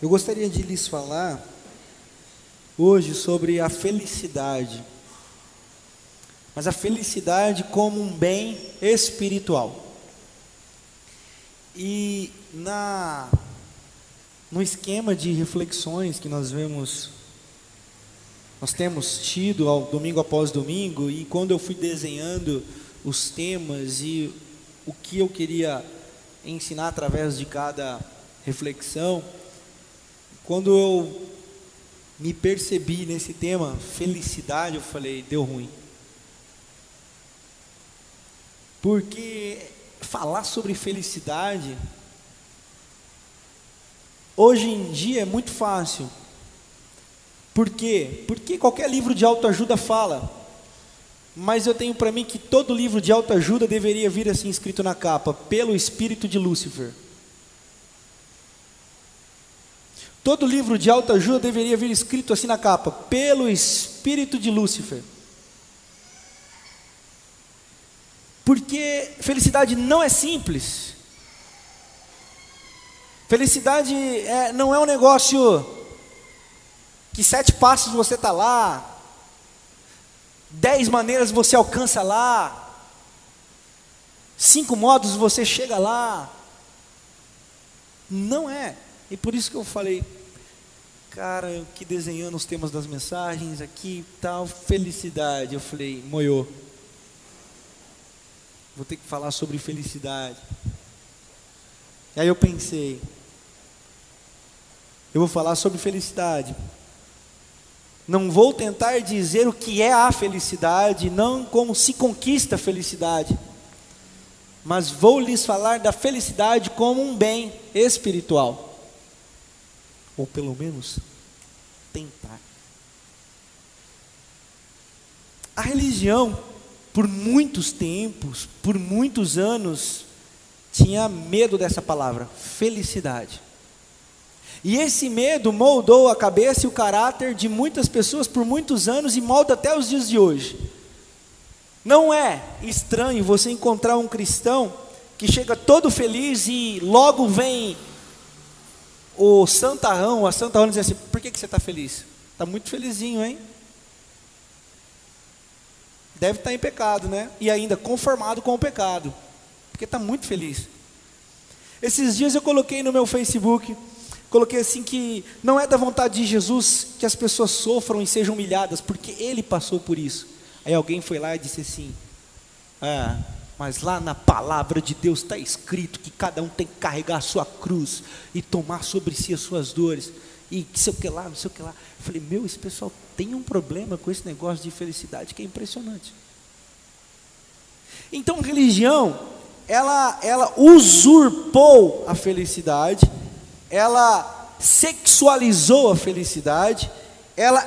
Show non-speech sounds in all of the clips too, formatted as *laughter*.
Eu gostaria de lhes falar hoje sobre a felicidade, mas a felicidade como um bem espiritual. E na no esquema de reflexões que nós vemos nós temos tido ao domingo após domingo e quando eu fui desenhando os temas e o que eu queria ensinar através de cada reflexão, quando eu me percebi nesse tema, felicidade, eu falei, deu ruim. Porque falar sobre felicidade, hoje em dia é muito fácil. Por quê? Porque qualquer livro de autoajuda fala. Mas eu tenho para mim que todo livro de autoajuda deveria vir assim escrito na capa, pelo espírito de Lúcifer. Todo livro de autoajuda deveria vir escrito assim na capa, pelo espírito de Lúcifer. Porque felicidade não é simples. Felicidade é, não é um negócio que sete passos você está lá, dez maneiras você alcança lá, cinco modos você chega lá. Não é. E por isso que eu falei, cara, que desenhando os temas das mensagens aqui, tal, felicidade. Eu falei, moiou. Vou ter que falar sobre felicidade. E aí eu pensei, eu vou falar sobre felicidade. Não vou tentar dizer o que é a felicidade, não como se conquista a felicidade, mas vou lhes falar da felicidade como um bem espiritual ou pelo menos tentar. A religião, por muitos tempos, por muitos anos, tinha medo dessa palavra, felicidade. E esse medo moldou a cabeça e o caráter de muitas pessoas por muitos anos e molda até os dias de hoje. Não é estranho você encontrar um cristão que chega todo feliz e logo vem o santarrão, a santarrão diz assim: por que, que você está feliz? Está muito felizinho, hein? Deve estar tá em pecado, né? E ainda conformado com o pecado, porque está muito feliz. Esses dias eu coloquei no meu Facebook, coloquei assim que não é da vontade de Jesus que as pessoas sofram e sejam humilhadas, porque Ele passou por isso. Aí alguém foi lá e disse assim: Ah, mas lá na palavra de Deus está escrito que cada um tem que carregar a sua cruz e tomar sobre si as suas dores. E que sei o que lá, não sei o que lá. Eu falei, meu, esse pessoal tem um problema com esse negócio de felicidade que é impressionante. Então, religião, ela, ela usurpou a felicidade, ela sexualizou a felicidade, ela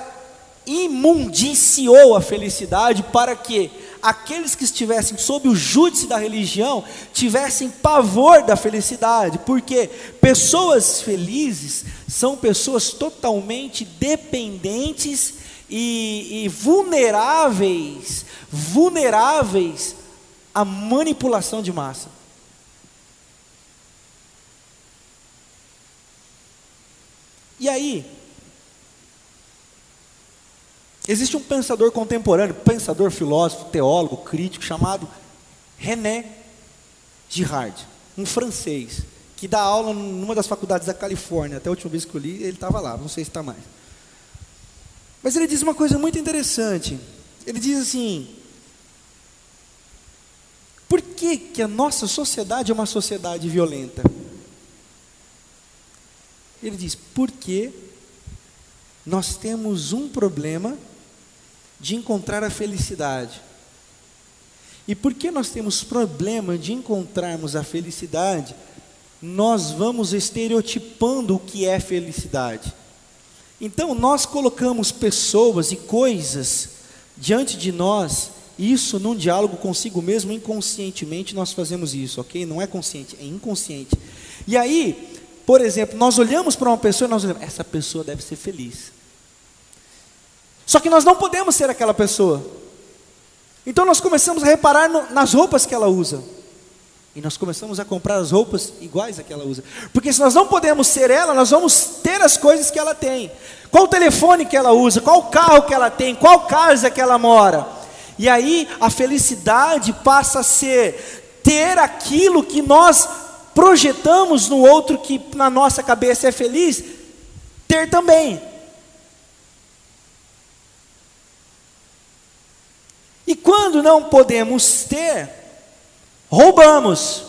imundiciou a felicidade para que aqueles que estivessem sob o júdice da religião tivessem pavor da felicidade, porque pessoas felizes são pessoas totalmente dependentes e, e vulneráveis, vulneráveis à manipulação de massa. E aí, Existe um pensador contemporâneo, pensador, filósofo, teólogo, crítico, chamado René Girard, um francês, que dá aula numa das faculdades da Califórnia. Até a última vez que eu li, ele estava lá, não sei se está mais. Mas ele diz uma coisa muito interessante. Ele diz assim: por que, que a nossa sociedade é uma sociedade violenta? Ele diz: porque nós temos um problema de encontrar a felicidade. E porque nós temos problema de encontrarmos a felicidade, nós vamos estereotipando o que é felicidade. Então, nós colocamos pessoas e coisas diante de nós, isso num diálogo consigo mesmo, inconscientemente nós fazemos isso, ok? Não é consciente, é inconsciente. E aí, por exemplo, nós olhamos para uma pessoa e nós olhamos, essa pessoa deve ser feliz. Só que nós não podemos ser aquela pessoa. Então nós começamos a reparar no, nas roupas que ela usa. E nós começamos a comprar as roupas iguais a que ela usa. Porque se nós não podemos ser ela, nós vamos ter as coisas que ela tem. Qual o telefone que ela usa, qual o carro que ela tem, qual casa que ela mora. E aí a felicidade passa a ser ter aquilo que nós projetamos no outro que na nossa cabeça é feliz, ter também. E quando não podemos ter, roubamos.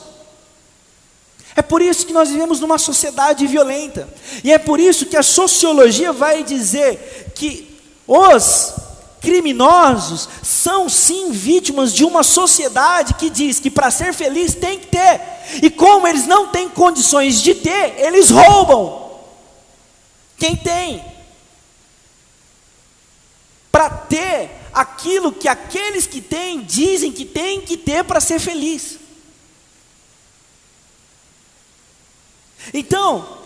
É por isso que nós vivemos numa sociedade violenta. E é por isso que a sociologia vai dizer que os criminosos são sim vítimas de uma sociedade que diz que para ser feliz tem que ter. E como eles não têm condições de ter, eles roubam. Quem tem? Para ter aquilo que aqueles que têm dizem que tem que ter para ser feliz. Então,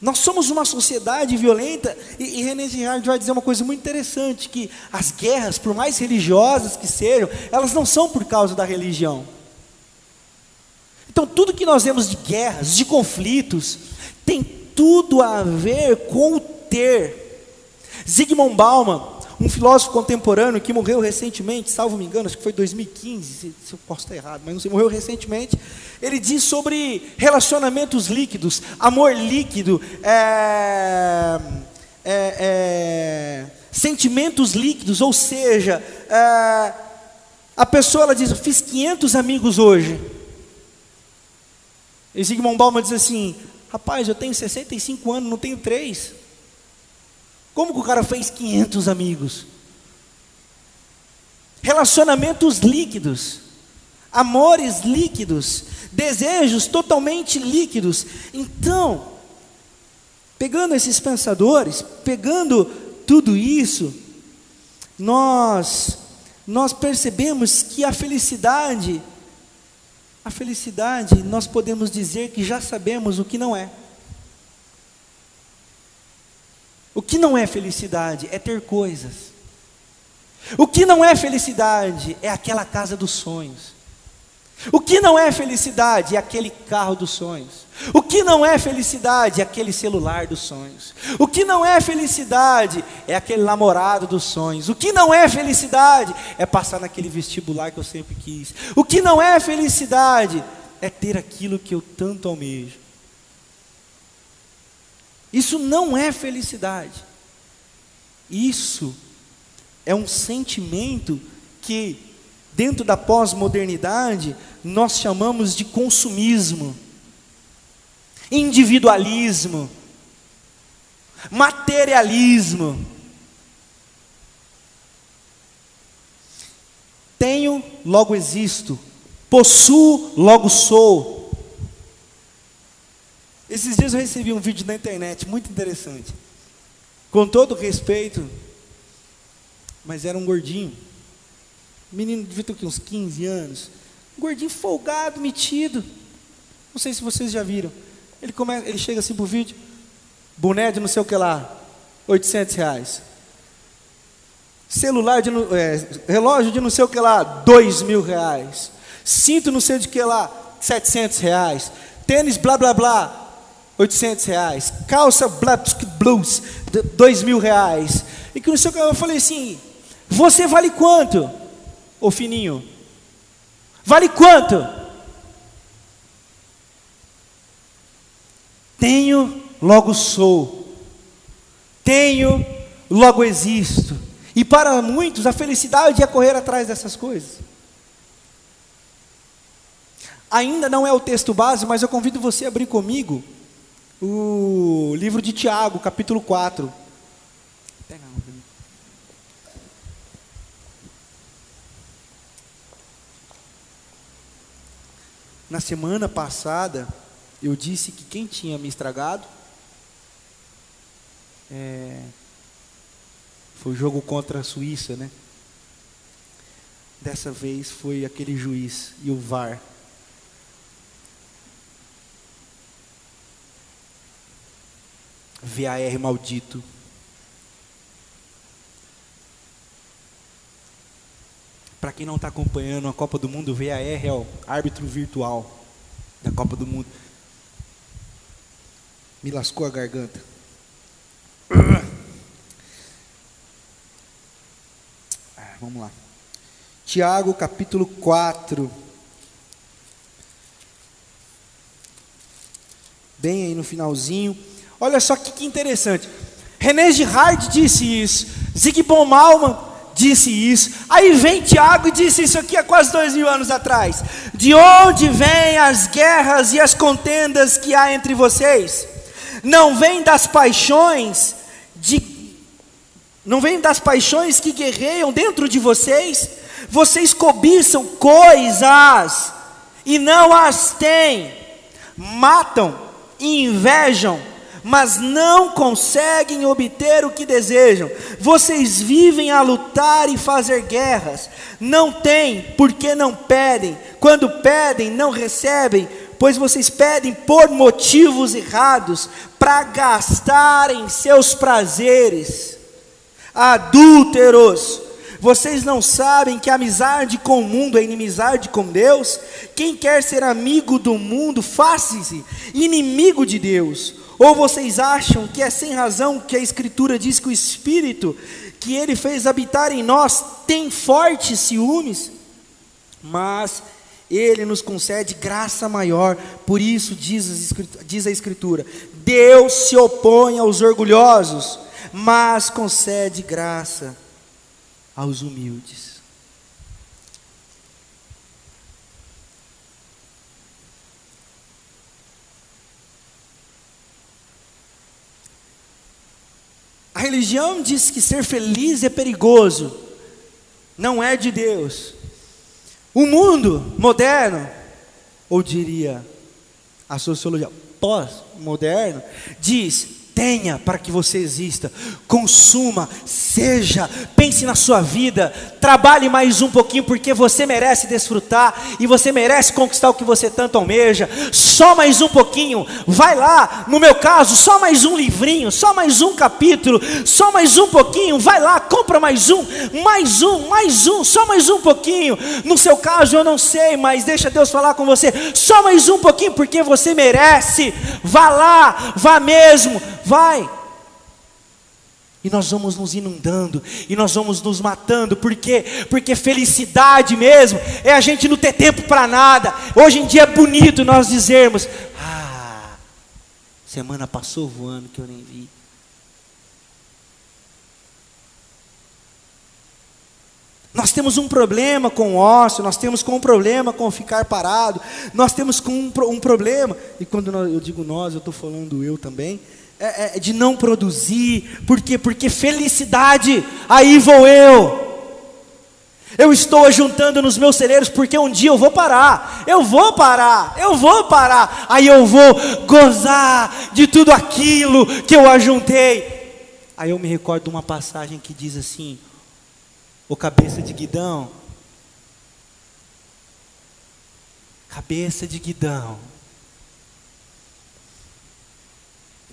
nós somos uma sociedade violenta, e, e René Girard vai dizer uma coisa muito interessante: que as guerras, por mais religiosas que sejam, elas não são por causa da religião. Então, tudo que nós vemos de guerras, de conflitos, tem tudo a ver com o ter. Zygmunt Bauman, um filósofo contemporâneo que morreu recentemente, salvo me engano, acho que foi 2015, se, eu posso estar errado, mas não sei, morreu recentemente. Ele diz sobre relacionamentos líquidos, amor líquido, é, é, é, sentimentos líquidos, ou seja, é, a pessoa ela diz: fiz 500 amigos hoje. E Zygmunt Bauman diz assim: rapaz, eu tenho 65 anos, não tenho três. Como que o cara fez 500 amigos? Relacionamentos líquidos, amores líquidos, desejos totalmente líquidos. Então, pegando esses pensadores, pegando tudo isso, nós nós percebemos que a felicidade a felicidade, nós podemos dizer que já sabemos o que não é. O que não é felicidade é ter coisas. O que não é felicidade é aquela casa dos sonhos. O que não é felicidade é aquele carro dos sonhos. O que não é felicidade é aquele celular dos sonhos. O que não é felicidade é aquele namorado dos sonhos. O que não é felicidade é passar naquele vestibular que eu sempre quis. O que não é felicidade é ter aquilo que eu tanto almejo. Isso não é felicidade. Isso é um sentimento que, dentro da pós-modernidade, nós chamamos de consumismo, individualismo, materialismo. Tenho, logo existo. Possuo, logo sou. Esses dias eu recebi um vídeo na internet muito interessante. Com todo respeito, mas era um gordinho. Menino devia ter uns 15 anos. Um gordinho folgado, metido. Não sei se vocês já viram. Ele, come, ele chega assim pro vídeo. Boné de não sei o que lá. 800 reais. Celular de é, relógio de não sei o que lá. 2 mil reais. Cinto não sei de que lá. 700 reais. Tênis blá blá blá. 800 reais. Calça Blues, 2 mil reais. E que não sei o que, eu falei assim: Você vale quanto, ô fininho? Vale quanto? Tenho, logo sou. Tenho, logo existo. E para muitos a felicidade é correr atrás dessas coisas. Ainda não é o texto base, mas eu convido você a abrir comigo o livro de Tiago, capítulo 4. Pega Na semana passada, eu disse que quem tinha me estragado é, foi o jogo contra a Suíça, né? Dessa vez foi aquele juiz e o VAR. VAR maldito. para quem não está acompanhando a Copa do Mundo, VAR é o árbitro virtual da Copa do Mundo. Me lascou a garganta. *coughs* Ah, vamos lá. Tiago capítulo 4. Bem aí no finalzinho. Olha só que, que interessante. René Girard disse isso. Zygmunt Malman disse isso. Aí vem Tiago e disse isso aqui há quase dois mil anos atrás. De onde vêm as guerras e as contendas que há entre vocês? Não vem das paixões de não vem das paixões que guerreiam dentro de vocês? Vocês cobiçam coisas e não as têm. Matam invejam mas não conseguem obter o que desejam. Vocês vivem a lutar e fazer guerras. Não têm, porque não pedem. Quando pedem, não recebem, pois vocês pedem por motivos errados, para gastarem seus prazeres. Adúlteros, vocês não sabem que amizade com o mundo é inimizade com Deus? Quem quer ser amigo do mundo, faça-se inimigo de Deus. Ou vocês acham que é sem razão que a Escritura diz que o Espírito que Ele fez habitar em nós tem fortes ciúmes? Mas Ele nos concede graça maior, por isso diz, a Escritura: Deus se opõe aos orgulhosos, mas concede graça aos humildes. A religião diz que ser feliz é perigoso, não é de Deus. O mundo moderno, ou diria a sociologia pós-moderno, diz tenha para que você exista, consuma, seja, pense na sua vida, trabalhe mais um pouquinho porque você merece desfrutar e você merece conquistar o que você tanto almeja. Só mais um pouquinho, vai lá, no meu caso, só mais um livrinho, só mais um capítulo, só mais um pouquinho, vai lá, compra mais um, mais um, mais um, só mais um pouquinho. No seu caso eu não sei, mas deixa Deus falar com você. Só mais um pouquinho porque você merece. Vá lá, vá mesmo vai. E nós vamos nos inundando, e nós vamos nos matando, por quê? Porque felicidade mesmo é a gente não ter tempo para nada. Hoje em dia é bonito nós dizermos: Ah, semana passou voando que eu nem vi. Nós temos um problema com o ócio, nós temos com um problema com ficar parado, nós temos com um, um problema, e quando eu digo nós, eu estou falando eu também, é, é, de não produzir, por quê? Porque felicidade, aí vou eu. Eu estou juntando nos meus celeiros porque um dia eu vou parar, eu vou parar, eu vou parar, aí eu vou gozar de tudo aquilo que eu ajuntei. Aí eu me recordo de uma passagem que diz assim: O cabeça de guidão, cabeça de guidão,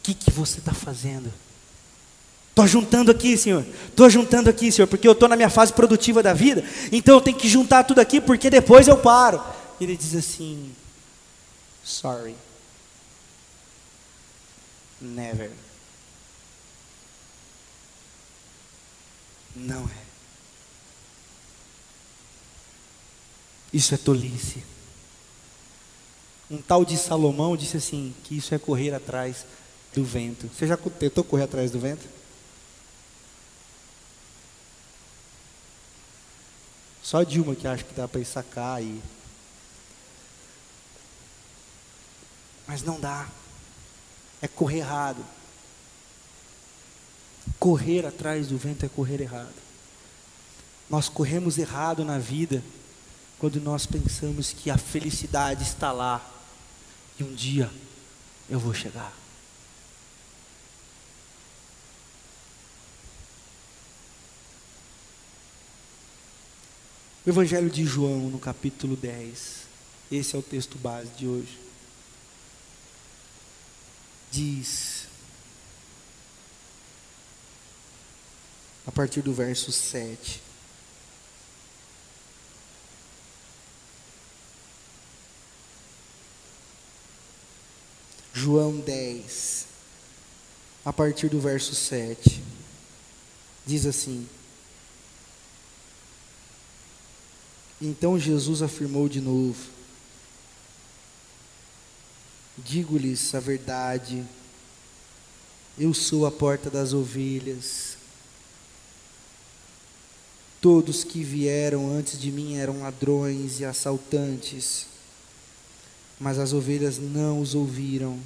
que, que você está fazendo? Estou juntando aqui, Senhor. Estou juntando aqui, Senhor, porque eu estou na minha fase produtiva da vida. Então eu tenho que juntar tudo aqui, porque depois eu paro. Ele diz assim: Sorry. Never. Não é. Isso é tolice. Um tal de Salomão disse assim: que isso é correr atrás do vento. Você já tentou correr atrás do vento? Só Dilma que acha que dá para ir sacar aí. Mas não dá. É correr errado. Correr atrás do vento é correr errado. Nós corremos errado na vida quando nós pensamos que a felicidade está lá e um dia eu vou chegar. O Evangelho de João, no capítulo 10, esse é o texto base de hoje. Diz, a partir do verso 7. João 10, a partir do verso 7, diz assim: Então Jesus afirmou de novo: Digo-lhes a verdade, eu sou a porta das ovelhas. Todos que vieram antes de mim eram ladrões e assaltantes, mas as ovelhas não os ouviram.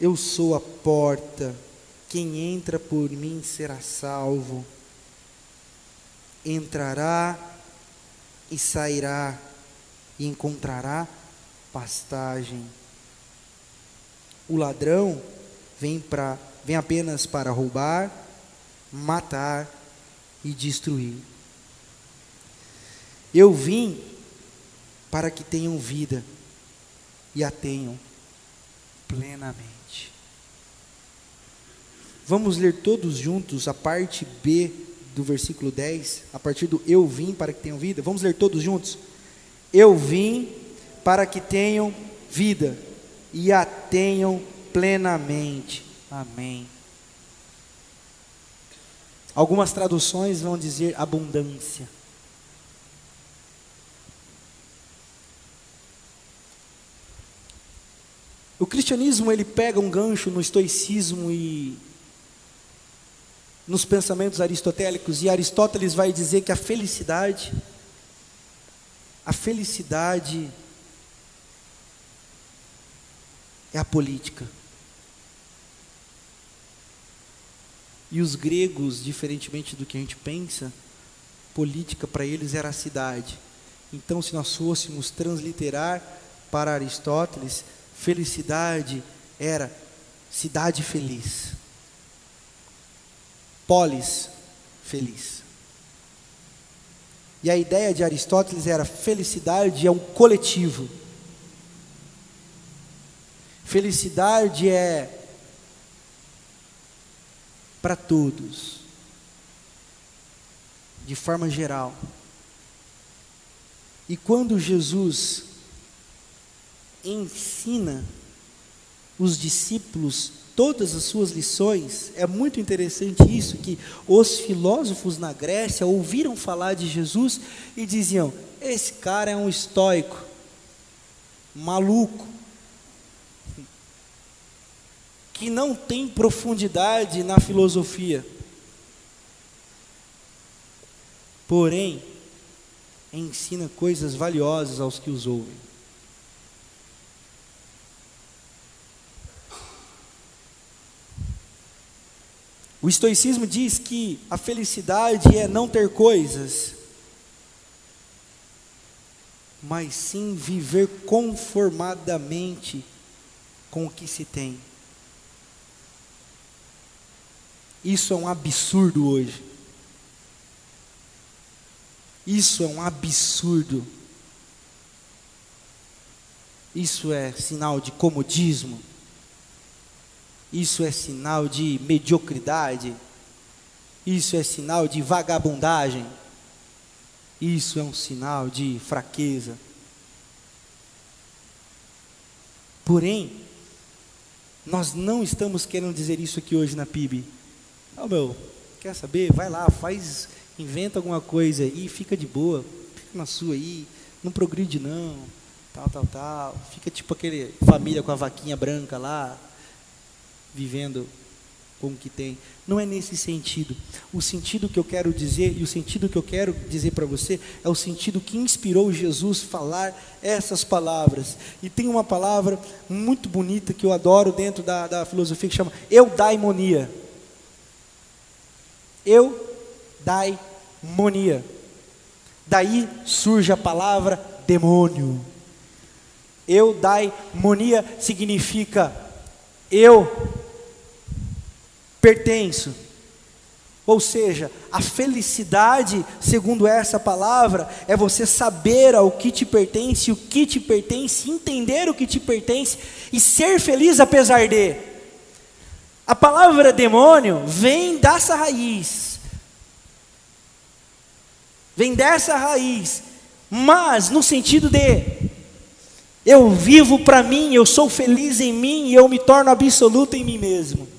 Eu sou a porta, quem entra por mim será salvo. Entrará e sairá e encontrará pastagem. O ladrão vem para vem apenas para roubar, matar e destruir. Eu vim para que tenham vida e a tenham plenamente. Vamos ler todos juntos a parte B do versículo 10, a partir do eu vim para que tenham vida. Vamos ler todos juntos? Eu vim para que tenham vida e a tenham plenamente. Amém. Algumas traduções vão dizer abundância. O cristianismo ele pega um gancho no estoicismo e nos pensamentos aristotélicos e Aristóteles vai dizer que a felicidade a felicidade é a política. E os gregos, diferentemente do que a gente pensa, política para eles era a cidade. Então, se nós fôssemos transliterar para Aristóteles, felicidade era cidade feliz. Polis feliz. E a ideia de Aristóteles era felicidade é um coletivo. Felicidade é para todos, de forma geral. E quando Jesus ensina os discípulos todas as suas lições, é muito interessante isso que os filósofos na Grécia ouviram falar de Jesus e diziam: esse cara é um estoico, maluco, que não tem profundidade na filosofia. Porém, ensina coisas valiosas aos que os ouvem. O estoicismo diz que a felicidade é não ter coisas, mas sim viver conformadamente com o que se tem. Isso é um absurdo hoje. Isso é um absurdo. Isso é sinal de comodismo. Isso é sinal de mediocridade. Isso é sinal de vagabundagem. Isso é um sinal de fraqueza. Porém, nós não estamos querendo dizer isso aqui hoje na PIB. Oh, meu, quer saber? Vai lá, faz, inventa alguma coisa aí, fica de boa, fica na sua aí, não progride não, tal, tal, tal. Fica tipo aquele família com a vaquinha branca lá, vivendo com o que tem. Não é nesse sentido. O sentido que eu quero dizer e o sentido que eu quero dizer para você é o sentido que inspirou Jesus falar essas palavras. E tem uma palavra muito bonita que eu adoro dentro da, da filosofia que chama eudaimonia eudaimonia. Daí surge a palavra demônio. Eudaimonia significa eu pertenço. Ou seja, a felicidade, segundo essa palavra, é você saber ao que te pertence, o que te pertence, entender o que te pertence e ser feliz apesar de. A palavra demônio vem dessa raiz. Vem dessa raiz. Mas no sentido de Eu vivo para mim, eu sou feliz em mim e eu me torno absoluto em mim mesmo.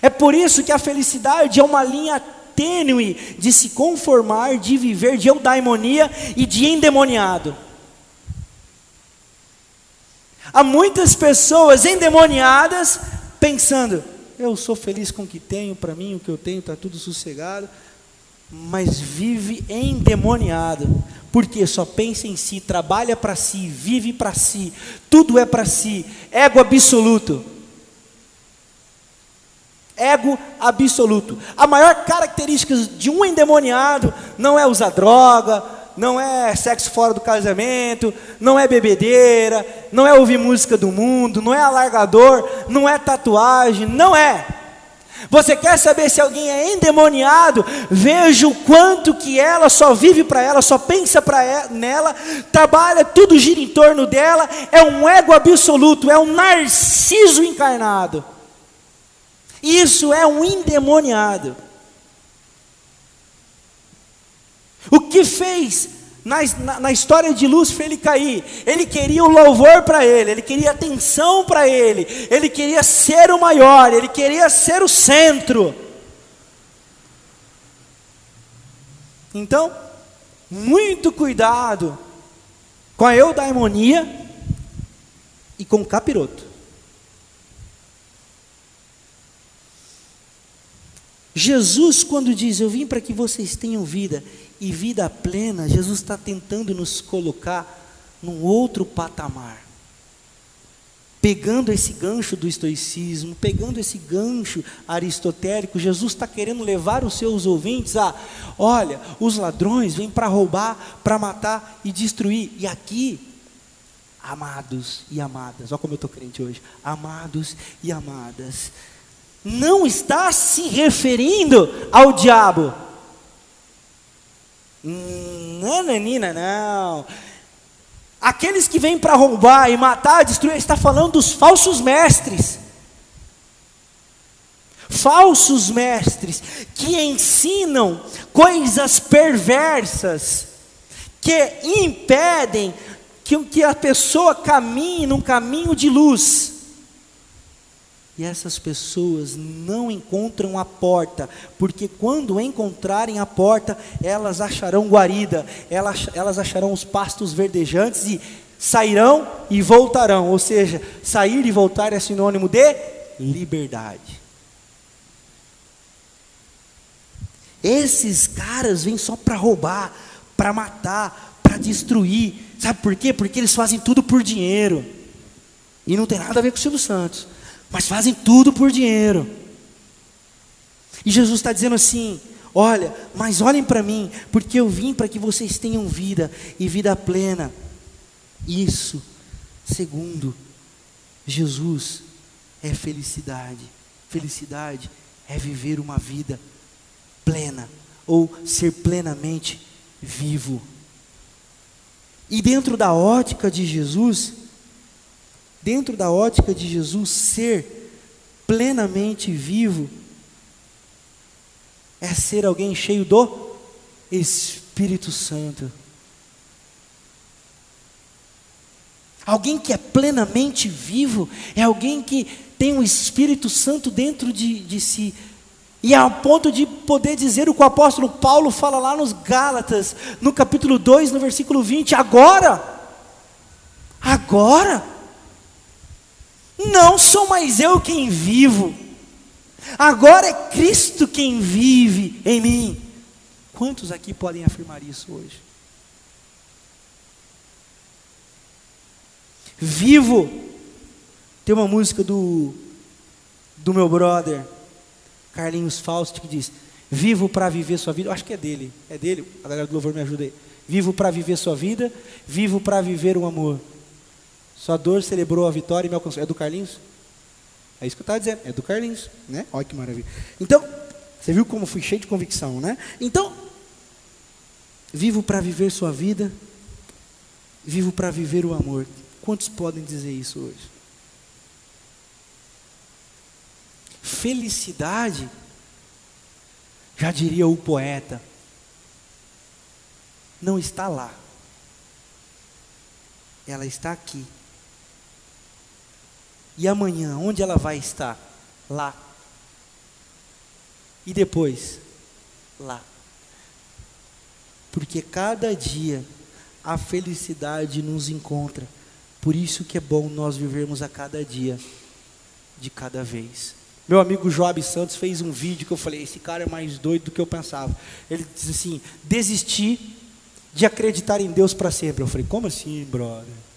É por isso que a felicidade é uma linha tênue de se conformar, de viver de eudaimonia e de endemoniado. Há muitas pessoas endemoniadas pensando: eu sou feliz com o que tenho, para mim o que eu tenho está tudo sossegado, mas vive endemoniado, porque só pensa em si, trabalha para si, vive para si, tudo é para si, ego absoluto. Ego absoluto. A maior característica de um endemoniado não é usar droga, não é sexo fora do casamento, não é bebedeira, não é ouvir música do mundo, não é alargador, não é tatuagem, não é. Você quer saber se alguém é endemoniado? Veja o quanto que ela só vive para ela, só pensa para ela, nela, trabalha, tudo gira em torno dela, é um ego absoluto, é um narciso encarnado. Isso é um endemoniado. O que fez na, na, na, história de Lúcifer ele cair? Ele queria o louvor para ele, ele queria atenção para ele, ele queria ser o maior, ele queria ser o centro. Então, muito cuidado com a eudaimonia e com o capiroto. Jesus, quando diz: Eu vim para que vocês tenham vida e vida plena, Jesus está tentando nos colocar num outro patamar. Pegando esse gancho do estoicismo, pegando esse gancho aristotélico, Jesus está querendo levar os seus ouvintes a: olha, os ladrões vêm para roubar, para matar e destruir, e aqui, amados e amadas, olha como eu estou crente hoje, amados e amadas, não está se referindo ao diabo. Não, Nanina, não. Aqueles que vêm para roubar e matar, destruir, está falando dos falsos mestres. Falsos mestres que ensinam coisas perversas, que impedem que a pessoa caminhe num caminho de luz. E essas pessoas não encontram a porta, porque quando encontrarem a porta, elas acharão guarida, elas, elas acharão os pastos verdejantes e sairão e voltarão. Ou seja, sair e voltar é sinônimo de liberdade. Esses caras vêm só para roubar, para matar, para destruir. Sabe por quê? Porque eles fazem tudo por dinheiro. E não tem nada a ver com o Silvio Santos mas fazem tudo por dinheiro. E Jesus está dizendo assim: olha, mas olhem para mim, porque eu vim para que vocês tenham vida e vida plena. Isso, segundo Jesus, é felicidade. Felicidade é viver uma vida plena, ou ser plenamente vivo. E dentro da ótica de Jesus, dentro da ótica de Jesus, ser plenamente vivo é ser alguém cheio do Espírito Santo. Alguém que é plenamente vivo é alguém que tem o Espírito Santo dentro de, de si. E a ponto de poder dizer o que o apóstolo Paulo fala lá nos Gálatas, no capítulo 2, no versículo 20: agora, agora, não sou mais eu quem vivo, agora é Cristo quem vive em mim. Quantos aqui podem afirmar isso hoje? Vivo. Tem uma música do, do meu brother, Carlinhos Fausto, que diz: Vivo para viver sua vida. Eu acho que é dele, é dele. A galera do louvor me ajuda aí. Vivo para viver sua vida, vivo para viver o amor. Sua dor celebrou a vitória e me alcançou. É do Carlinhos? É isso que eu estava dizendo. É do Carlinhos, né? Olha que maravilha. Então, você viu como fui cheio de convicção, né? Então, vivo para viver sua vida, vivo para viver o amor. Quantos podem dizer isso hoje? Felicidade, já diria o poeta, não está lá ela está aqui. E amanhã, onde ela vai estar? Lá. E depois? Lá. Porque cada dia a felicidade nos encontra. Por isso que é bom nós vivermos a cada dia, de cada vez. Meu amigo Joab Santos fez um vídeo que eu falei: esse cara é mais doido do que eu pensava. Ele diz assim: desistir de acreditar em Deus para sempre. Eu falei: como assim, brother?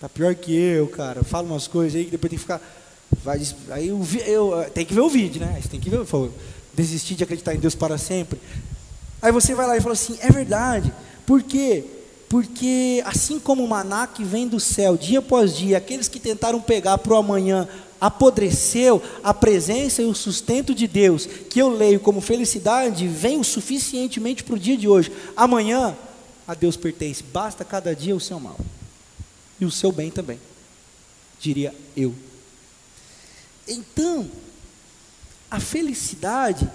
Tá pior que eu, cara. Fala umas coisas aí que depois tem que ficar. Vai, aí eu, eu, tem que ver o vídeo, né? Você tem que ver. Desistir de acreditar em Deus para sempre. Aí você vai lá e fala assim: é verdade. Por quê? Porque assim como o maná que vem do céu dia após dia, aqueles que tentaram pegar para o amanhã apodreceu, a presença e o sustento de Deus, que eu leio como felicidade, vem o suficientemente para o dia de hoje. Amanhã, a Deus pertence, basta cada dia o seu mal, e o seu bem também, diria eu. Então, a felicidade,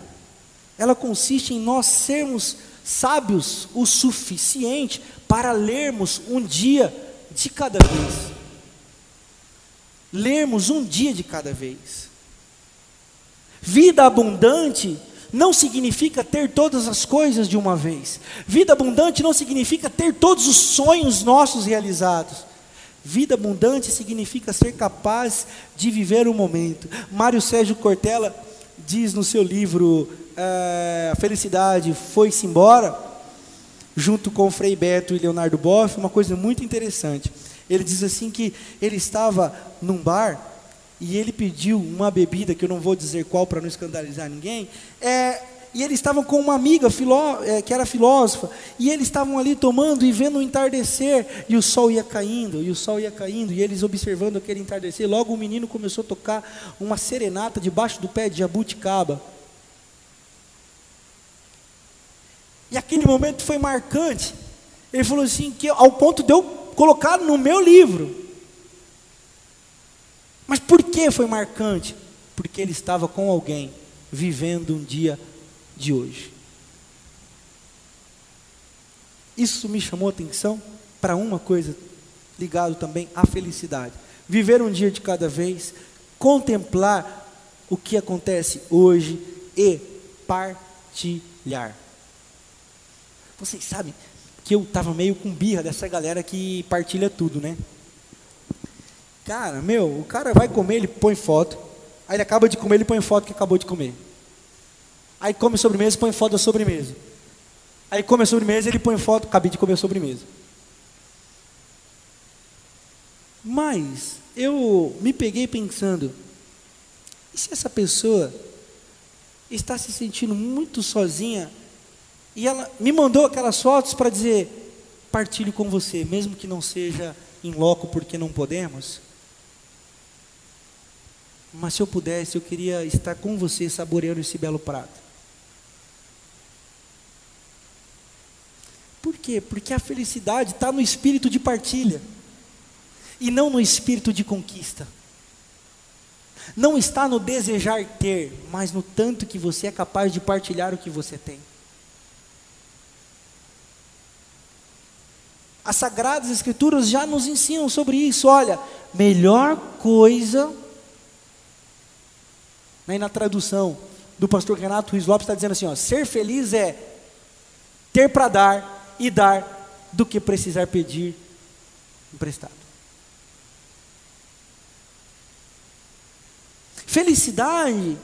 ela consiste em nós sermos sábios o suficiente para lermos um dia de cada vez lermos um dia de cada vez. Vida abundante não significa ter todas as coisas de uma vez. Vida abundante não significa ter todos os sonhos nossos realizados. Vida abundante significa ser capaz de viver o momento. Mário Sérgio Cortella diz no seu livro é, A Felicidade Foi-se Embora, junto com Frei Beto e Leonardo Boff, uma coisa muito interessante. Ele diz assim que ele estava num bar e ele pediu uma bebida, que eu não vou dizer qual para não escandalizar ninguém, é, e eles estavam com uma amiga filó, é, que era filósofa, e eles estavam ali tomando e vendo o entardecer, e o sol ia caindo, e o sol ia caindo, e eles observando aquele entardecer. Logo o menino começou a tocar uma serenata debaixo do pé de jabuticaba. E aquele momento foi marcante. Ele falou assim, que ao ponto de eu colocar no meu livro. Mas por que foi marcante? Porque ele estava com alguém vivendo um dia de hoje. Isso me chamou atenção para uma coisa ligado também à felicidade. Viver um dia de cada vez, contemplar o que acontece hoje e partilhar. Vocês sabem que eu estava meio com birra dessa galera que partilha tudo, né? Cara, meu, o cara vai comer, ele põe foto. Aí ele acaba de comer, ele põe foto que acabou de comer. Aí come sobremesa, põe foto da sobremesa. Aí come a sobremesa, ele põe foto, acabei de comer a sobremesa. Mas eu me peguei pensando, e se essa pessoa está se sentindo muito sozinha e ela me mandou aquelas fotos para dizer: partilho com você, mesmo que não seja em loco porque não podemos. Mas se eu pudesse, eu queria estar com você saboreando esse belo prato. Por quê? Porque a felicidade está no espírito de partilha e não no espírito de conquista. Não está no desejar ter, mas no tanto que você é capaz de partilhar o que você tem. As Sagradas Escrituras já nos ensinam sobre isso. Olha, melhor coisa Aí na tradução do pastor Renato Ruiz Lopes está dizendo assim: ó, ser feliz é ter para dar e dar do que precisar pedir emprestado. Felicidade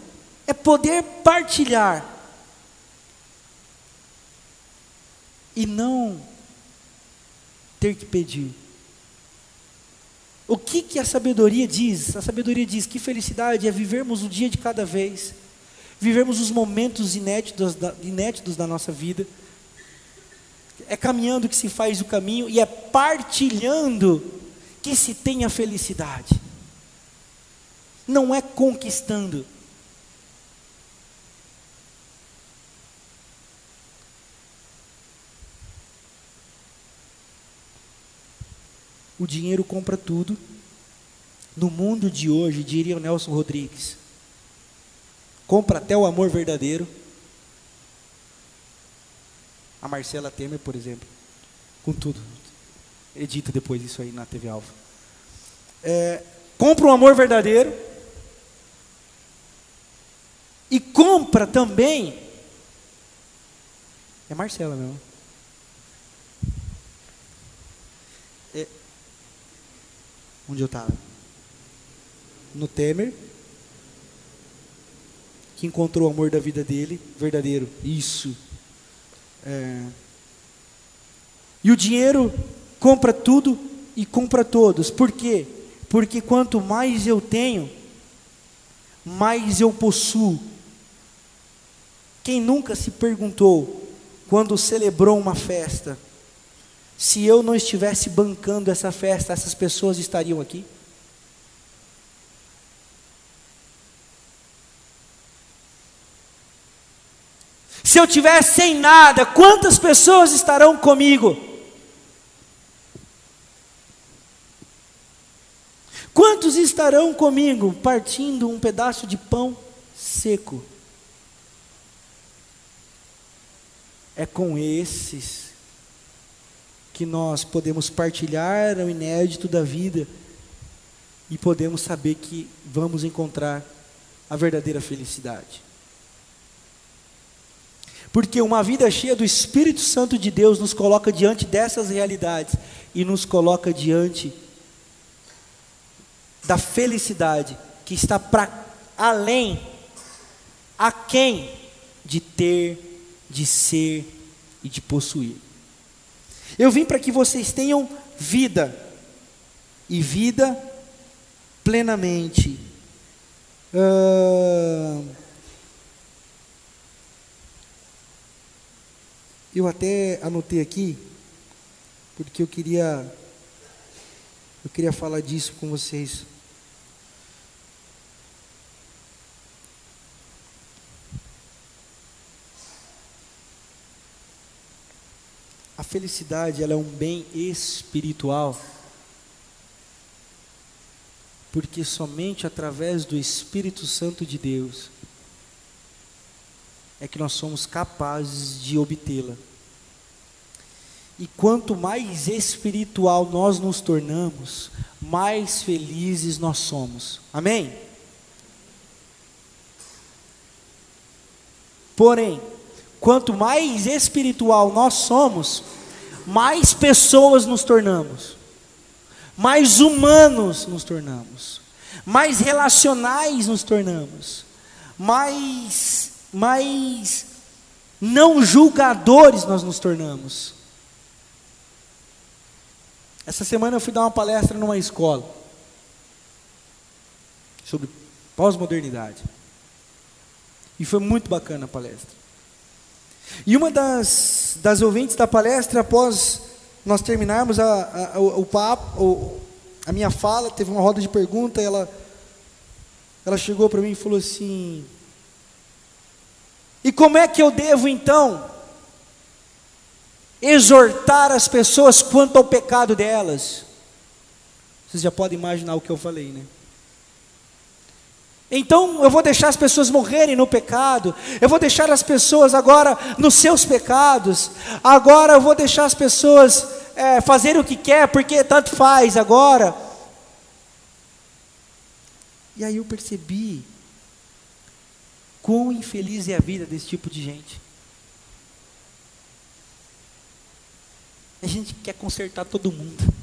é poder partilhar e não ter que pedir. O que, que a sabedoria diz? A sabedoria diz que felicidade é vivermos o dia de cada vez, vivermos os momentos inéditos da, inéditos da nossa vida, é caminhando que se faz o caminho e é partilhando que se tem a felicidade, não é conquistando. o dinheiro compra tudo. No mundo de hoje, diria o Nelson Rodrigues, compra até o amor verdadeiro. A Marcela Temer, por exemplo, com tudo. edita depois isso aí na TV Alfa. É, compra um amor verdadeiro e compra também. É Marcela mesmo. É, onde eu estava? No Temer, que encontrou o amor da vida dele, verdadeiro. Isso. É. E o dinheiro compra tudo e compra todos. Por quê? Porque quanto mais eu tenho, mais eu possuo. Quem nunca se perguntou, quando celebrou uma festa, se eu não estivesse bancando essa festa, essas pessoas estariam aqui? Se eu tivesse sem nada, quantas pessoas estarão comigo? Quantos estarão comigo partindo um pedaço de pão seco? É com esses que nós podemos partilhar o inédito da vida e podemos saber que vamos encontrar a verdadeira felicidade. Porque uma vida cheia do Espírito Santo de Deus nos coloca diante dessas realidades e nos coloca diante da felicidade que está para além, a quem de ter, de ser e de possuir. Eu vim para que vocês tenham vida e vida plenamente. Uh, Eu até anotei aqui, porque eu queria eu queria falar disso com vocês. A felicidade, ela é um bem espiritual. Porque somente através do Espírito Santo de Deus é que nós somos capazes de obtê-la. E quanto mais espiritual nós nos tornamos, mais felizes nós somos. Amém? Porém, quanto mais espiritual nós somos, mais pessoas nos tornamos, mais humanos nos tornamos, mais relacionais nos tornamos, mais mais não julgadores nós nos tornamos. Essa semana eu fui dar uma palestra numa escola sobre pós-modernidade. E foi muito bacana a palestra. E uma das, das ouvintes da palestra, após nós terminarmos a, a, o, o papo, a minha fala, teve uma roda de pergunta, ela, ela chegou para mim e falou assim: e como é que eu devo então exortar as pessoas quanto ao pecado delas? Vocês já podem imaginar o que eu falei, né? Então eu vou deixar as pessoas morrerem no pecado, eu vou deixar as pessoas agora nos seus pecados, agora eu vou deixar as pessoas é, fazerem o que quer, porque tanto faz agora. E aí eu percebi Quão infeliz é a vida desse tipo de gente. A gente quer consertar todo mundo.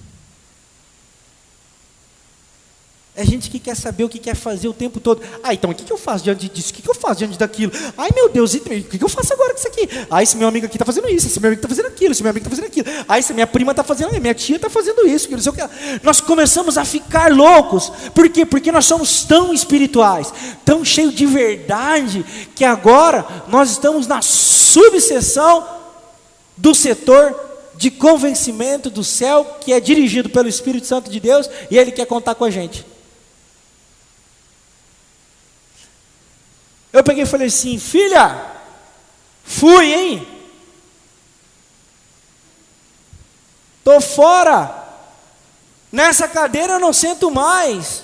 É gente que quer saber o que quer fazer o tempo todo. Ah, então o que, que eu faço diante disso? O que, que eu faço diante daquilo? Ai meu Deus, o que, que eu faço agora com isso aqui? Ah, esse meu amigo aqui está fazendo isso, esse meu amigo está fazendo aquilo, esse meu amigo está fazendo aquilo. Ah, essa minha prima está fazendo, minha tia está fazendo isso, não sei o que. Nós começamos a ficar loucos. Por quê? Porque nós somos tão espirituais, tão cheios de verdade, que agora nós estamos na subseção do setor de convencimento do céu, que é dirigido pelo Espírito Santo de Deus, e ele quer contar com a gente. Eu peguei e falei assim: filha, fui, hein? Estou fora. Nessa cadeira eu não sento mais.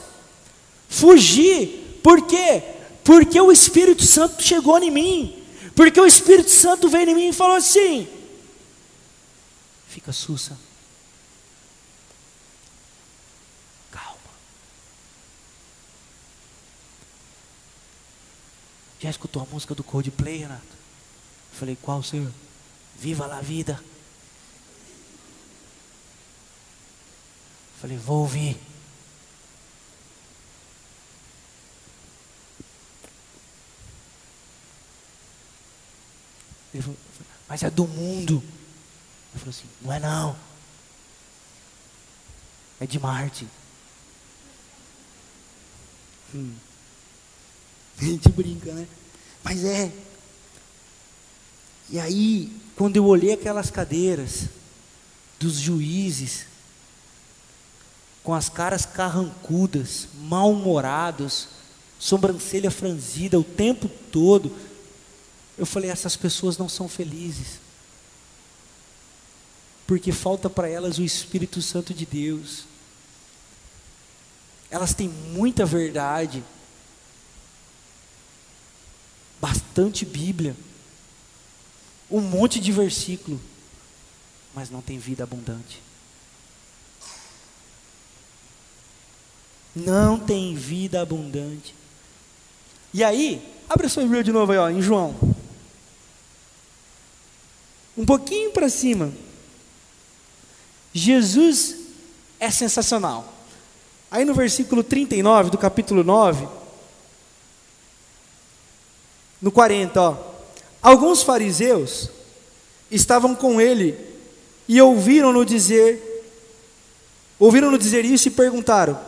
Fugi. Por quê? Porque o Espírito Santo chegou em mim. Porque o Espírito Santo veio em mim e falou assim: Fica sussa. Calma. Já escutou a música do Coldplay, Renato? Eu falei, qual, senhor? Viva la vida. Eu falei, vou ouvir. Mas é do mundo. Falou assim, não é não. É de Marte. Hum. *laughs* A gente brinca, né? Mas é. E aí, quando eu olhei aquelas cadeiras dos juízes, com as caras carrancudas, mal-humorados, sobrancelha franzida o tempo todo, eu falei: essas pessoas não são felizes, porque falta para elas o Espírito Santo de Deus. Elas têm muita verdade, bastante Bíblia, um monte de versículo, mas não tem vida abundante. Não tem vida abundante. E aí, abre sua Bíblia de novo aí, ó, em João. Um pouquinho para cima. Jesus é sensacional. Aí no versículo 39 do capítulo 9, no 40, ó. Alguns fariseus estavam com ele e ouviram-no dizer ouviram-no dizer isso e perguntaram: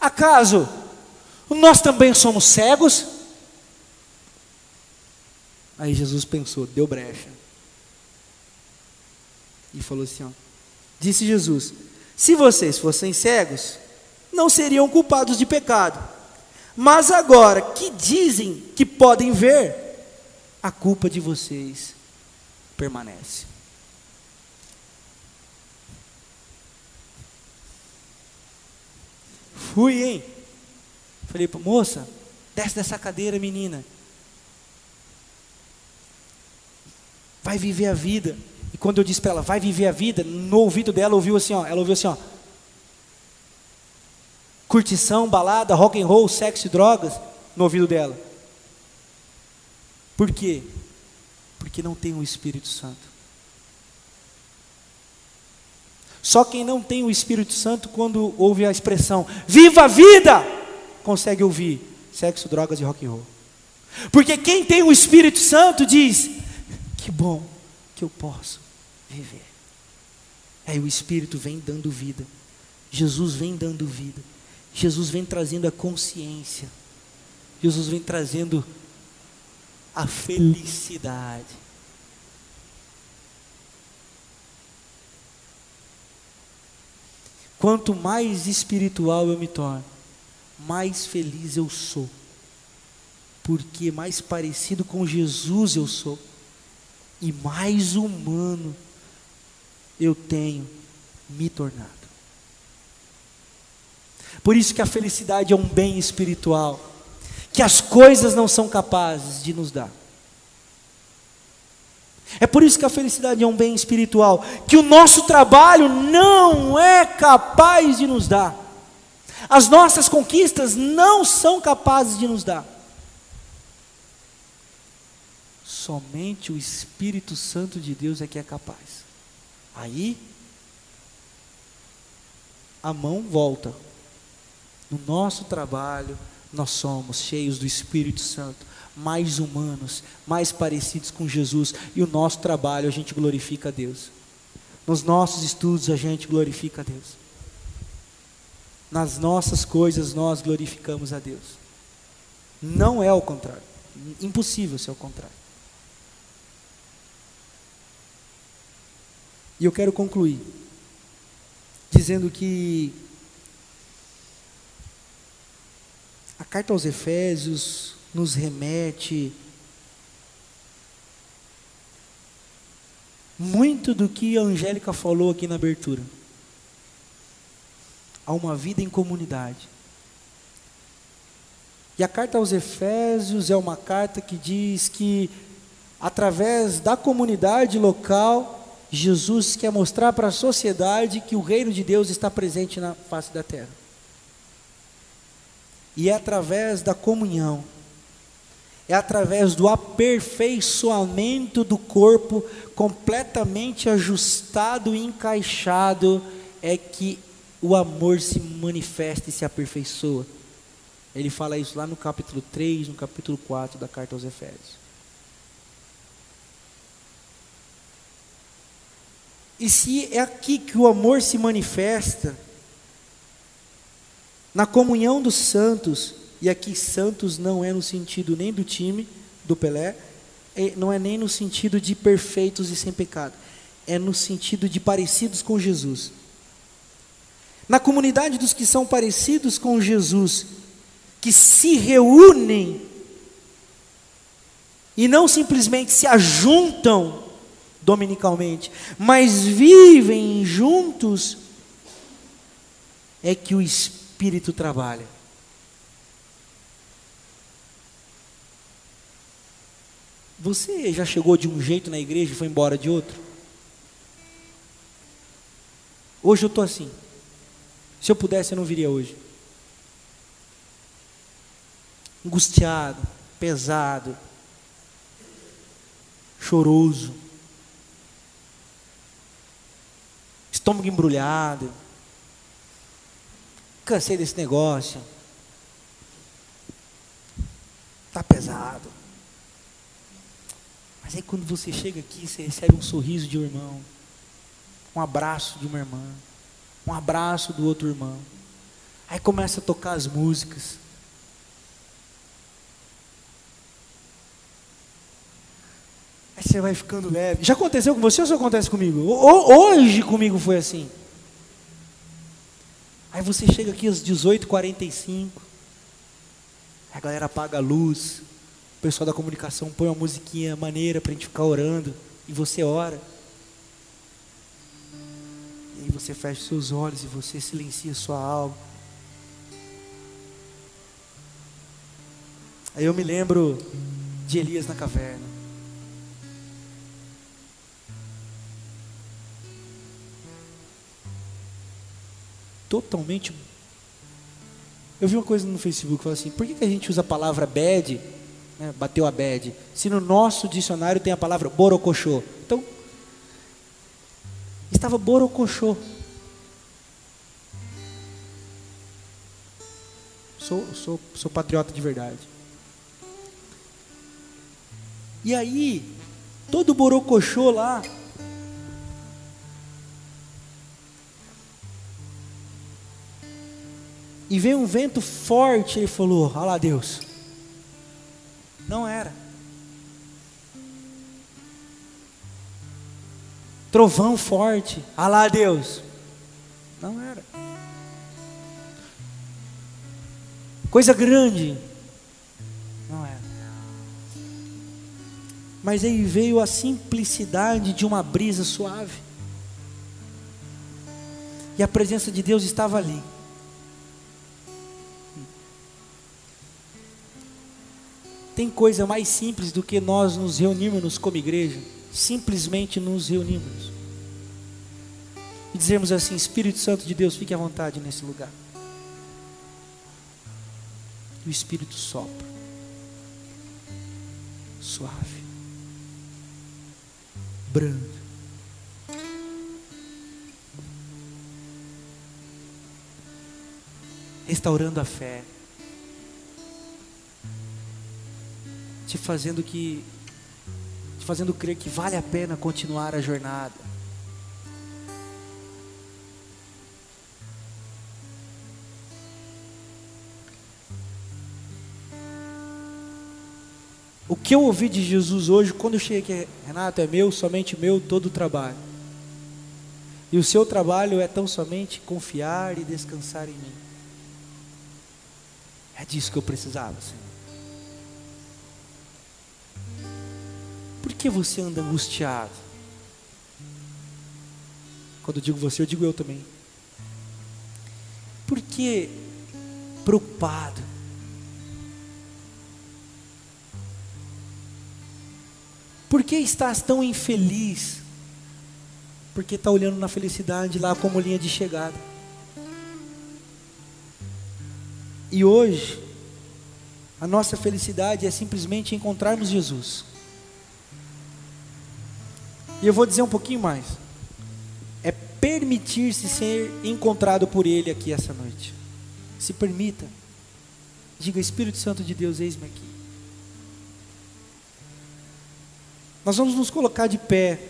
Acaso nós também somos cegos? Aí Jesus pensou, deu brecha. E falou assim: ó, Disse Jesus: Se vocês fossem cegos, não seriam culpados de pecado. Mas agora que dizem que podem ver, a culpa de vocês permanece. Fui, hein? Falei moça, desce dessa cadeira, menina. Vai viver a vida. Quando eu disse para ela, vai viver a vida, no ouvido dela ouviu assim, ó, ela ouviu assim, ó curtição, balada, rock and roll, sexo e drogas no ouvido dela. Por quê? Porque não tem o Espírito Santo. Só quem não tem o Espírito Santo, quando ouve a expressão viva a vida, consegue ouvir sexo, drogas e rock and roll. Porque quem tem o Espírito Santo diz: que bom que eu posso viver. Aí o Espírito vem dando vida. Jesus vem dando vida. Jesus vem trazendo a consciência, Jesus vem trazendo a felicidade. Quanto mais espiritual eu me torno, mais feliz eu sou, porque mais parecido com Jesus eu sou, e mais humano eu tenho me tornado. Por isso que a felicidade é um bem espiritual, que as coisas não são capazes de nos dar. É por isso que a felicidade é um bem espiritual, que o nosso trabalho não é capaz de nos dar. As nossas conquistas não são capazes de nos dar. Somente o Espírito Santo de Deus é que é capaz. Aí a mão volta no nosso trabalho, nós somos cheios do Espírito Santo, mais humanos, mais parecidos com Jesus, e o nosso trabalho a gente glorifica a Deus. Nos nossos estudos a gente glorifica a Deus. Nas nossas coisas nós glorificamos a Deus. Não é o contrário. Impossível ser o contrário. E eu quero concluir dizendo que A carta aos Efésios nos remete muito do que a Angélica falou aqui na abertura. A uma vida em comunidade. E a carta aos Efésios é uma carta que diz que, através da comunidade local, Jesus quer mostrar para a sociedade que o reino de Deus está presente na face da terra. E é através da comunhão é através do aperfeiçoamento do corpo completamente ajustado e encaixado é que o amor se manifesta e se aperfeiçoa. Ele fala isso lá no capítulo 3, no capítulo 4 da carta aos Efésios. E se é aqui que o amor se manifesta, na comunhão dos santos, e aqui santos não é no sentido nem do time do Pelé, não é nem no sentido de perfeitos e sem pecado, é no sentido de parecidos com Jesus. Na comunidade dos que são parecidos com Jesus, que se reúnem e não simplesmente se ajuntam dominicalmente, mas vivem juntos, é que o Espírito trabalha. Você já chegou de um jeito na igreja e foi embora de outro? Hoje eu estou assim. Se eu pudesse, eu não viria hoje. Angustiado, pesado, choroso, estômago embrulhado. Cansei desse negócio. Está pesado. Mas aí quando você chega aqui, você recebe um sorriso de um irmão, um abraço de uma irmã um abraço do outro irmão. Aí começa a tocar as músicas. Você vai ficando leve. Já aconteceu com você ou só acontece comigo? Hoje comigo foi assim. Aí você chega aqui às 18h45. A galera apaga a luz. O pessoal da comunicação põe uma musiquinha maneira para a gente ficar orando. E você ora. E você fecha seus olhos e você silencia sua alma. Aí eu me lembro de Elias na caverna. Totalmente. Eu vi uma coisa no Facebook, falou assim: por que, que a gente usa a palavra bad, né, bateu a bad, se no nosso dicionário tem a palavra borocochô? Então, estava borocochô. Sou, sou, sou patriota de verdade. E aí, todo borocochô lá, e veio um vento forte, ele falou: Olha lá, Deus. Não era. trovão forte, alá Deus. Não era. Coisa grande. Não era. Mas aí veio a simplicidade de uma brisa suave. E a presença de Deus estava ali. Tem coisa mais simples do que nós nos reunirmos como igreja? Simplesmente nos reunimos e dizermos assim: Espírito Santo de Deus, fique à vontade nesse lugar. E o Espírito sopra, suave, brando. Restaurando a fé, te fazendo que te fazendo crer que vale a pena continuar a jornada. O que eu ouvi de Jesus hoje, quando eu cheguei aqui, Renato, é meu, somente meu, todo o trabalho. E o seu trabalho é tão somente confiar e descansar em mim. É disso que eu precisava, Senhor. Que você anda angustiado? Quando eu digo você, eu digo eu também. Por que preocupado? Por que estás tão infeliz? Porque está olhando na felicidade lá como linha de chegada. E hoje, A nossa felicidade é simplesmente encontrarmos Jesus. E eu vou dizer um pouquinho mais. É permitir-se ser encontrado por Ele aqui essa noite. Se permita. Diga, Espírito Santo de Deus, eis-me aqui. Nós vamos nos colocar de pé.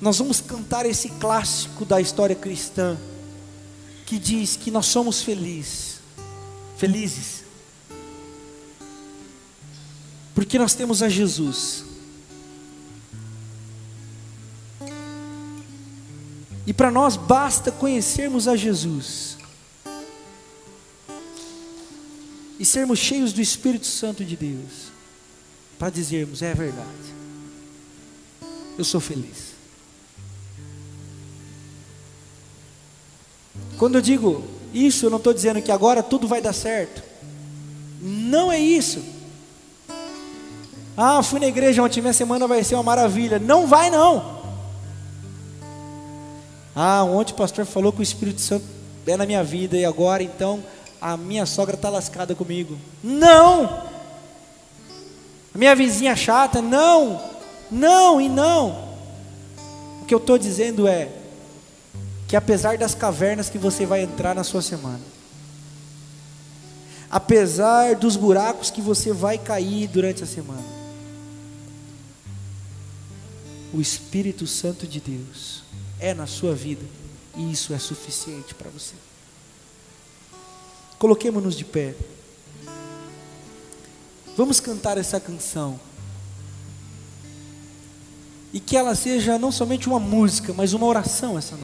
Nós vamos cantar esse clássico da história cristã que diz que nós somos felizes. Felizes. Porque nós temos a Jesus. E para nós basta conhecermos a Jesus e sermos cheios do Espírito Santo de Deus, para dizermos: é verdade, eu sou feliz. Quando eu digo isso, eu não estou dizendo que agora tudo vai dar certo, não é isso. Ah, fui na igreja ontem, minha semana vai ser uma maravilha. Não vai, não. Ah, ontem o pastor falou que o Espírito Santo é na minha vida e agora então a minha sogra está lascada comigo. Não! A minha vizinha chata, não! Não e não! O que eu estou dizendo é que apesar das cavernas que você vai entrar na sua semana, apesar dos buracos que você vai cair durante a semana, o Espírito Santo de Deus é na sua vida, e isso é suficiente para você. Coloquemos-nos de pé. Vamos cantar essa canção. E que ela seja não somente uma música, mas uma oração essa noite.